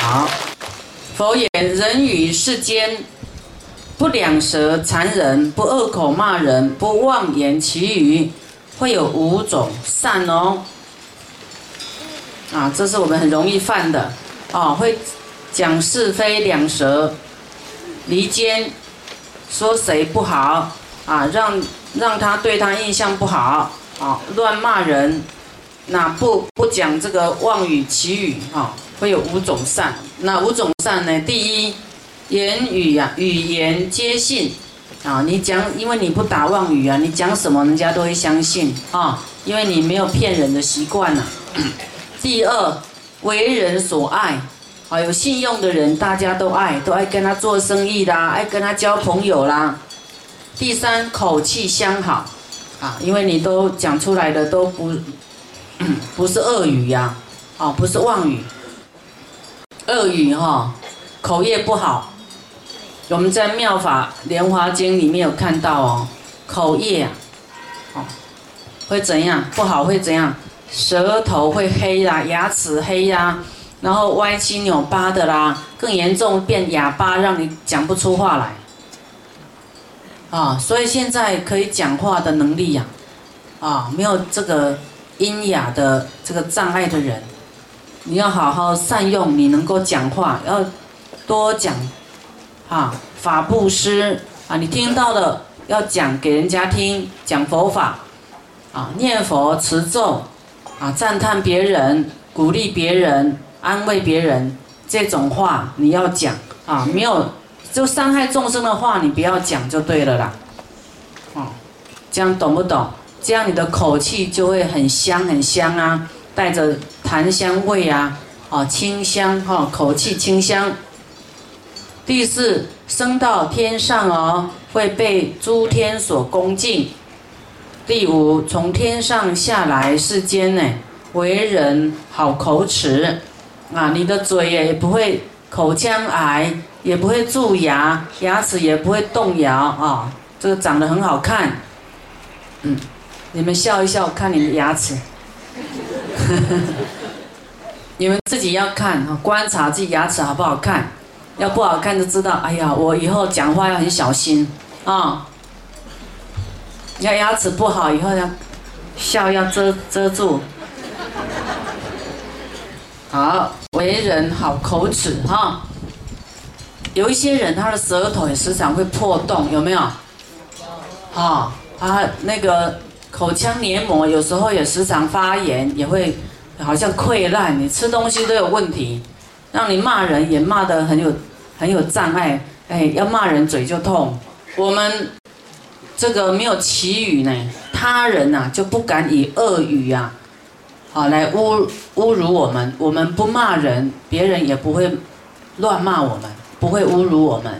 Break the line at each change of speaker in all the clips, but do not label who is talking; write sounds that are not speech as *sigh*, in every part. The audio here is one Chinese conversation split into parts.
好，佛言：人与世间不两舌残忍，不恶口骂人，不妄言其语，会有五种善哦。啊，这是我们很容易犯的哦，会讲是非两舌，离间，说谁不好啊，让让他对他印象不好啊，乱骂人，那不不讲这个妄语绮语哈。会有五种善，那五种善呢？第一，言语呀，语言皆信啊。你讲，因为你不打妄语啊，你讲什么人家都会相信啊，因为你没有骗人的习惯呐。第二，为人所爱啊，有信用的人大家都爱，都爱跟他做生意啦，爱跟他交朋友啦。第三，口气相好啊，因为你都讲出来的都不 *clears throat* 不是恶语呀，啊，不是妄语。恶语哈，口业不好。我们在《妙法莲华经》里面有看到哦，口业啊，哦，会怎样？不好会怎样？舌头会黑啦，牙齿黑呀，然后歪七扭八的啦，更严重变哑巴，让你讲不出话来。啊，所以现在可以讲话的能力呀，啊，没有这个音哑的这个障碍的人。你要好好善用，你能够讲话，要多讲，啊，法布施啊，你听到的要讲给人家听，讲佛法，啊，念佛持咒，啊，赞叹别人，鼓励别人，安慰别人，这种话你要讲，啊，没有就伤害众生的话，你不要讲就对了啦，哦，这样懂不懂？这样你的口气就会很香很香啊。带着檀香味啊，哦清香哈，口气清香。第四，升到天上哦，会被诸天所恭敬。第五，从天上下来世间呢，为人好口齿啊，你的嘴也不会口腔癌，也不会蛀牙，牙齿也不会动摇啊，这个长得很好看。嗯，你们笑一笑，看你的牙齿。*laughs* 你们自己要看哈，观察自己牙齿好不好看，要不好看就知道。哎呀，我以后讲话要很小心啊。要牙齿不好，以后要笑要遮遮住。好，为人好口齿哈。有一些人他的舌头也时常会破洞，有没有？好，他那个。口腔黏膜有时候也时常发炎，也会好像溃烂，你吃东西都有问题，让你骂人也骂得很有很有障碍，哎，要骂人嘴就痛。我们这个没有祈语呢，他人呐就不敢以恶语呀，好来侮侮辱我们。我们不骂人，别人也不会乱骂我们，不会侮辱我们，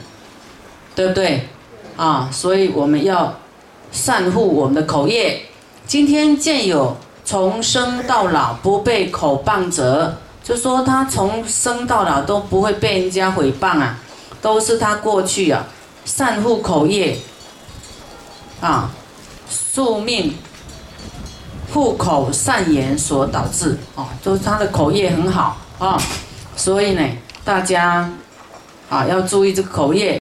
对不对？啊，所以我们要。善护我们的口业。今天见有从生到老不被口谤者，就说他从生到老都不会被人家诽谤啊，都是他过去啊善护口业啊，宿命护口善言所导致啊，就是他的口业很好啊，所以呢，大家啊要注意这个口业。